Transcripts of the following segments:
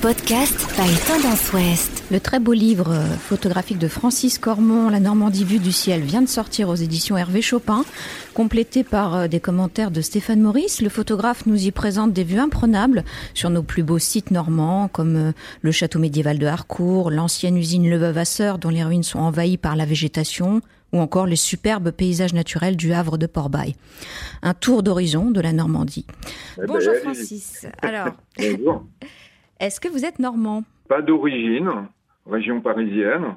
podcast by Tendance Ouest. Le très beau livre euh, photographique de Francis Cormon, La Normandie vue du ciel, vient de sortir aux éditions Hervé Chopin, complété par euh, des commentaires de Stéphane Maurice. Le photographe nous y présente des vues imprenables sur nos plus beaux sites normands, comme euh, le château médiéval de Harcourt, l'ancienne usine Le Vavasseur, dont les ruines sont envahies par la végétation, ou encore les superbes paysages naturels du Havre de Port-Bail. Un tour d'horizon de la Normandie. Eh ben, Bonjour. Francis. Alors, Bonjour. Est-ce que vous êtes normand? Pas d'origine, région parisienne,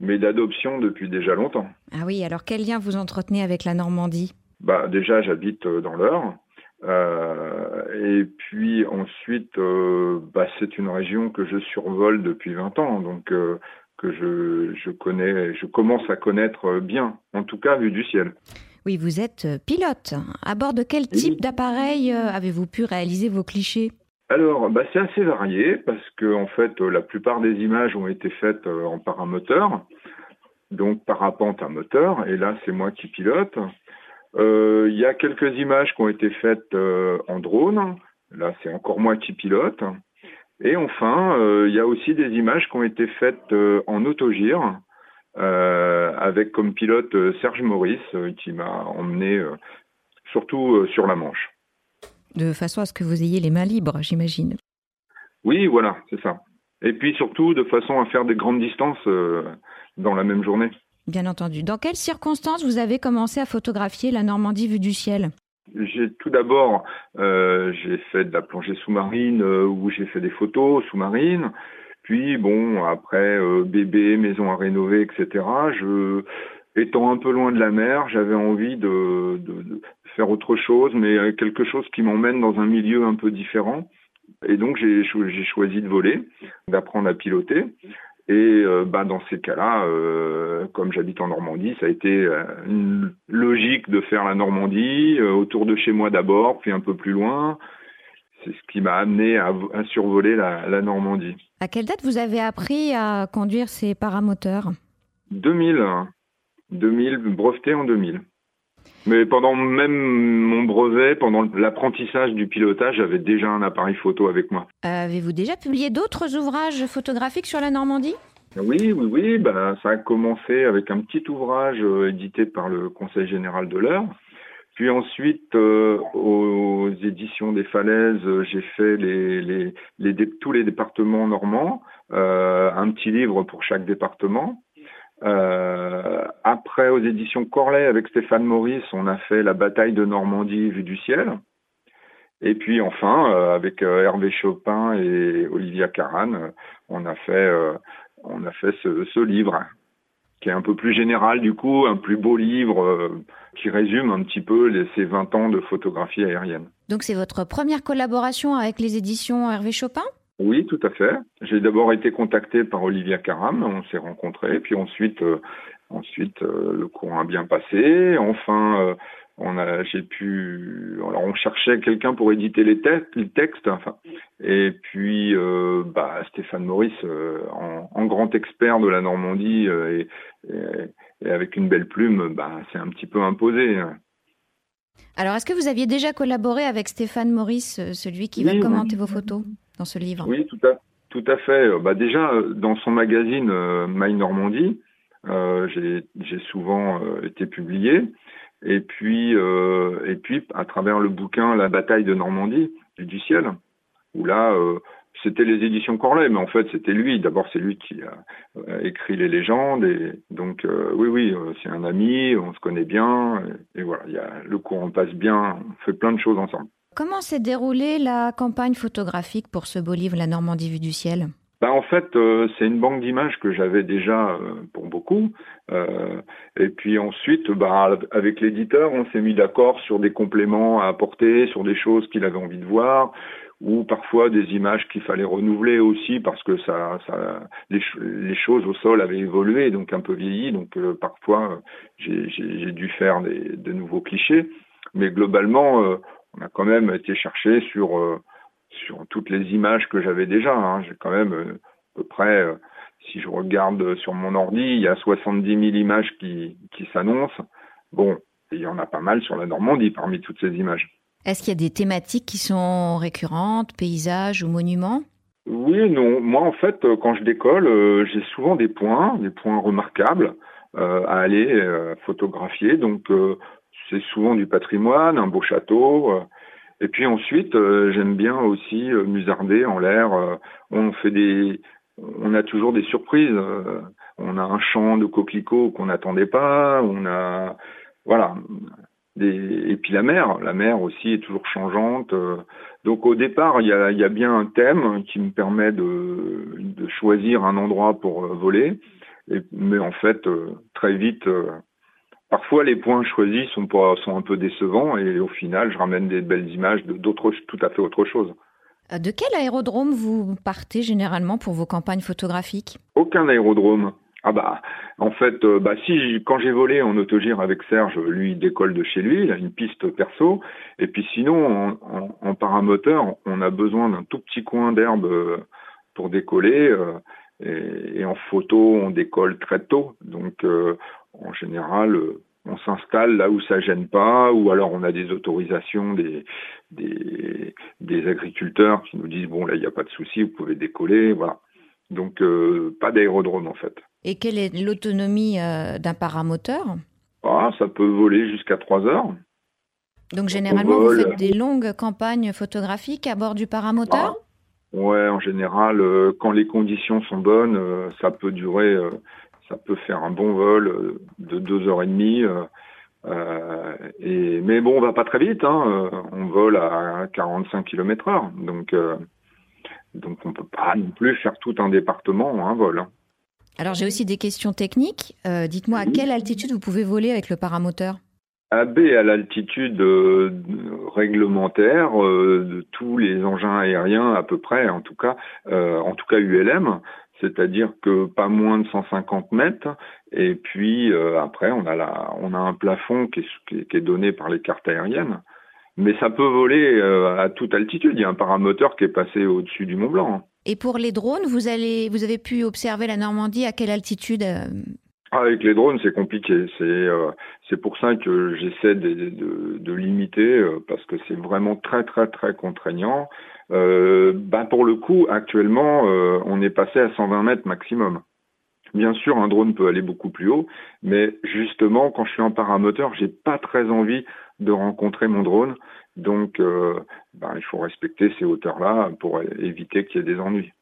mais d'adoption depuis déjà longtemps. Ah oui, alors quel lien vous entretenez avec la Normandie? Bah, déjà, j'habite euh, dans l'Eure. Euh, et puis ensuite, euh, bah, c'est une région que je survole depuis 20 ans, donc euh, que je, je connais, je commence à connaître bien, en tout cas vu du ciel. Oui, vous êtes pilote. À bord de quel type d'appareil avez-vous pu réaliser vos clichés? Alors, bah, c'est assez varié parce que en fait, euh, la plupart des images ont été faites euh, en paramoteur, donc parapente à moteur, et là, c'est moi qui pilote. Euh, Il y a quelques images qui ont été faites en drone, là, c'est encore moi qui pilote. Et enfin, il y a aussi des images qui ont été faites en autogire, avec comme pilote Serge Maurice, qui m'a emmené surtout sur la Manche. De façon à ce que vous ayez les mains libres, j'imagine. Oui, voilà, c'est ça. Et puis surtout de façon à faire des grandes distances euh, dans la même journée. Bien entendu. Dans quelles circonstances vous avez commencé à photographier la Normandie vue du ciel? J'ai tout d'abord euh, j'ai fait de la plongée sous-marine euh, où j'ai fait des photos sous-marines. Puis bon après euh, bébé, maison à rénover, etc. Je étant un peu loin de la mer, j'avais envie de, de, de faire autre chose, mais quelque chose qui m'emmène dans un milieu un peu différent. Et donc j'ai cho- j'ai choisi de voler, d'apprendre à piloter. Et euh, bah, dans ces cas-là, euh, comme j'habite en Normandie, ça a été euh, une logique de faire la Normandie, euh, autour de chez moi d'abord, puis un peu plus loin. C'est ce qui m'a amené à, à survoler la, la Normandie. À quelle date vous avez appris à conduire ces paramoteurs? 2000, hein. 2000, breveté en 2000. Mais pendant même mon brevet, pendant l'apprentissage du pilotage, j'avais déjà un appareil photo avec moi. Avez-vous déjà publié d'autres ouvrages photographiques sur la Normandie? Oui, oui, oui. Ben, ça a commencé avec un petit ouvrage euh, édité par le Conseil général de l'Eure. Puis ensuite, euh, aux éditions des Falaises, euh, j'ai fait les, les, les dé- tous les départements normands, euh, un petit livre pour chaque département. Euh, après, aux éditions Corlet, avec Stéphane Maurice, on a fait la bataille de Normandie vue du ciel. Et puis enfin, euh, avec euh, Hervé Chopin et Olivia Caran, euh, on a fait on a fait ce, ce livre qui est un peu plus général du coup, un plus beau livre qui résume un petit peu ces 20 ans de photographie aérienne. Donc c'est votre première collaboration avec les éditions Hervé Chopin? Oui, tout à fait. J'ai d'abord été contacté par Olivia Caram, on s'est rencontrés, puis ensuite, euh, ensuite euh, le courant a bien passé. Enfin, euh, on a, j'ai pu, alors on cherchait quelqu'un pour éditer les, te- les textes, enfin, et puis bah, Stéphane Maurice, en, en grand expert de la Normandie et, et- et avec une belle plume, bah, c'est un petit peu imposé. Alors est-ce que vous aviez déjà collaboré avec Stéphane Maurice, celui qui Oui, va oui. commenter vos photos? Ce livre Oui, tout à, tout à fait. Euh, Bah déjà, euh, dans son magazine euh, My Normandie, j'ai souvent été publié. Et puis, et puis, à travers le bouquin La bataille de Normandie, du ciel, où là, c'était les éditions Corlet, mais en fait, c'était lui. D'abord, c'est lui qui a écrit les légendes. Et donc, oui, oui, c'est un ami, on se connaît bien. Et, et voilà, il y a, le courant passe bien, on fait plein de choses ensemble. Comment s'est déroulée la campagne photographique pour ce beau livre La Normandie vue du ciel? Bah en fait, euh, c'est une banque d'images que j'avais déjà euh, pour beaucoup. Euh, et puis ensuite, bah, avec l'éditeur, on s'est mis d'accord sur des compléments à apporter, sur des choses qu'il avait envie de voir, ou parfois des images qu'il fallait renouveler aussi parce que ça, ça, les, ch- les choses au sol avaient évolué, donc un peu vieilli. Donc parfois, j'ai dû faire des, de nouveaux clichés. Mais globalement, on a quand même été chercher sur euh, sur toutes les images que j'avais déjà. hein. J'ai quand même euh, à peu près, euh, si je regarde sur mon ordi, il y a 70 000 images qui, qui s'annoncent. Bon, il y en a pas mal sur la Normandie parmi toutes ces images. Est-ce qu'il y a des thématiques qui sont récurrentes, paysages ou monuments? Oui, non. Moi, en fait, quand je décolle, j'ai souvent des points, des points remarquables à aller photographier. Donc, c'est souvent du patrimoine, un beau château. et puis ensuite, j'aime bien aussi musarder en l'air. on fait des, on a toujours des surprises. on a un champ de coquelicots qu'on n'attendait pas. On a, voilà, et puis la mer, la mer aussi est toujours changeante. Euh. Donc au départ, il y a, bien un thème qui me permet de, choisir un endroit pour euh, voler. mais en fait, euh, très vite, parfois les points choisis sont, sont un peu décevants et au final, je ramène des belles images d'autres, tout à fait autre chose. De quel aérodrome vous partez généralement pour vos campagnes photographiques? Aucun aérodrome. Ah bah, en fait, euh, bah si quand j'ai volé en autogire avec Serge, lui il décolle de chez lui, il a une piste perso, et puis sinon en, paramoteur, on a besoin d'un tout petit coin d'herbe euh, pour décoller, euh, et, en photo on décolle très tôt, donc en général on s'installe là où ça gêne pas, ou alors on a des autorisations des des, des agriculteurs qui nous disent bon là il n'y a pas de souci, vous pouvez décoller, voilà. Donc pas d'aérodrome en fait. Et quelle est l'autonomie euh, d'un paramoteur? Ah, Ça peut voler jusqu'à 3 heures. Donc généralement, vous faites des longues campagnes photographiques à bord du paramoteur? Oui, Ouais, en général, euh, quand les conditions sont bonnes, euh, ça peut durer, ça peut faire un bon vol de 2 heures et demie. et, mais bon, on va pas très vite, hein, on vole à 45 km heure, donc donc on peut pas non plus faire tout un département en un vol. Hein. Alors j'ai aussi des questions techniques. Euh, dites-moi à quelle altitude vous pouvez voler avec le paramoteur? AB à l'altitude euh, réglementaire euh, de tous les engins aériens à peu près, en tout cas, en tout cas ULM, c'est-à-dire que pas moins de 150 mètres. Et puis après, on a on a un plafond qui est, donné par les cartes aériennes. Mais ça peut voler à toute altitude. Il y a un paramoteur qui est passé au-dessus du Mont Blanc. Et pour les drones, vous, allez, vous avez pu observer la Normandie à quelle altitude euh avec les drones, c'est compliqué. C'est euh, pour ça que j'essaie de, de, de, limiter euh, parce que c'est vraiment très très très contraignant. Euh, ben pour le coup, actuellement, on est passé à 120 mètres maximum. Bien sûr, un drone peut aller beaucoup plus haut, mais justement, quand je suis en paramoteur, j'ai pas très envie de rencontrer mon drone. Donc, euh, ben, il faut respecter ces hauteurs-là pour éviter qu'il y ait des ennuis.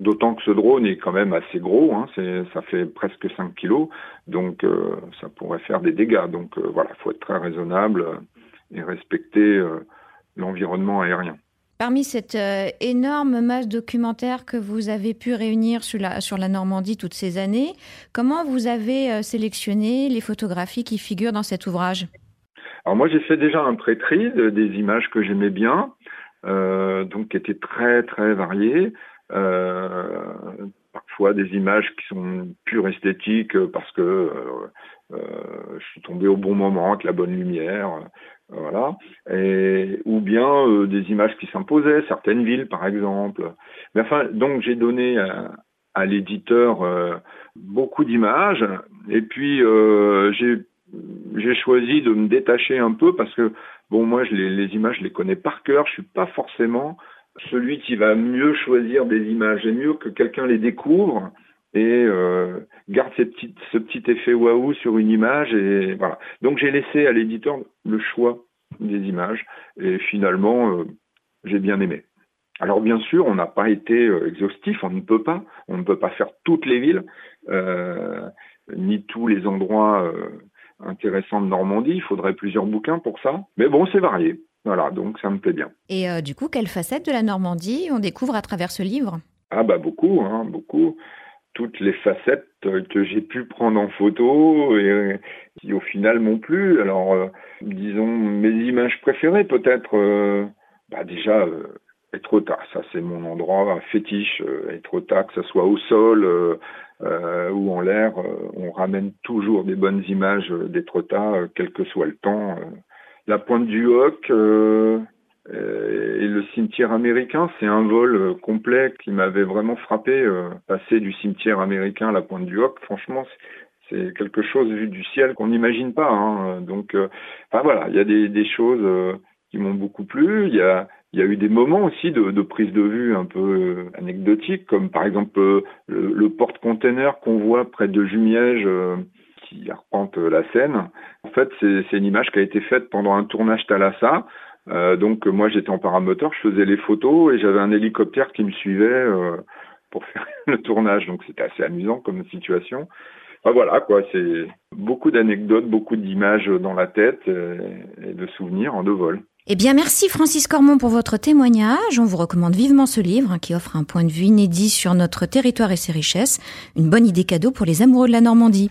D'autant que ce drone est quand même assez gros, hein, ça fait presque 5 kilos, donc euh, ça pourrait faire des dégâts. Donc euh, voilà, il faut être très raisonnable et respecter l'environnement aérien. Parmi cette énorme masse documentaire que vous avez pu réunir sur la, sur la Normandie toutes ces années, comment vous avez sélectionné les photographies qui figurent dans cet ouvrage? Alors moi j'ai fait déjà un pré-tri des images que j'aimais bien, euh, donc qui étaient très très variées. Euh, parfois des images qui sont pure esthétiques parce que euh, euh, je suis tombé au bon moment avec la bonne lumière, euh, voilà. Et ou bien des images qui s'imposaient, certaines villes par exemple. Mais enfin, donc j'ai donné à, à l'éditeur beaucoup d'images et puis j'ai j'ai choisi de me détacher un peu parce que bon moi je les, les, images je les connais par cœur, je suis pas forcément celui qui va mieux choisir des images. J'aime mieux que quelqu'un les découvre et euh, garde ce petit effet waouh sur une image et voilà. Donc j'ai laissé à l'éditeur le choix des images et finalement euh, j'ai bien aimé. Alors bien sûr, on n'a pas été euh, exhaustif, on ne peut pas, on ne peut pas faire toutes les villes, ni tous les endroits euh, intéressant de Normandie. Il faudrait plusieurs bouquins pour ça. Mais bon, c'est varié. Voilà, donc ça me plaît bien. Et euh, du coup, quelle facette de la Normandie on découvre à travers ce livre? Ah bah beaucoup, hein, beaucoup. Toutes les facettes que j'ai pu prendre en photo et qui au final m'ont plu. Alors, euh, disons, mes images préférées peut-être, euh, bah déjà, Etretat, ça c'est mon endroit fétiche, Etretat, que ce soit au sol, euh, ou en l'air, euh, on ramène toujours des bonnes images euh, quel que soit le temps. La pointe du Hoc et le cimetière américain, c'est un vol complet qui m'avait vraiment frappé. passer du cimetière américain à la pointe du Hoc, franchement, c'est quelque chose vu du ciel qu'on n'imagine pas. Hein. Donc, enfin voilà, il y a des, choses qui m'ont beaucoup plu. Il y a, eu des moments aussi de, de prise de vue un peu euh, anecdotiques, comme par exemple euh, le, le porte-container qu'on voit près de Jumièges euh, qui arpente la Seine. En fait, c'est une image qui a été faite pendant un tournage Thalassa. Euh, donc moi j'étais en paramoteur, je faisais les photos et j'avais un hélicoptère qui me suivait pour faire le tournage. Donc c'était assez amusant comme situation. Enfin, voilà quoi, c'est beaucoup d'anecdotes, beaucoup d'images dans la tête et de souvenirs en deux vols. Eh bien, merci Francis Cormon pour votre témoignage. On vous recommande vivement ce livre hein, qui offre un point de vue inédit sur notre territoire et ses richesses. Une bonne idée cadeau pour les amoureux de la Normandie.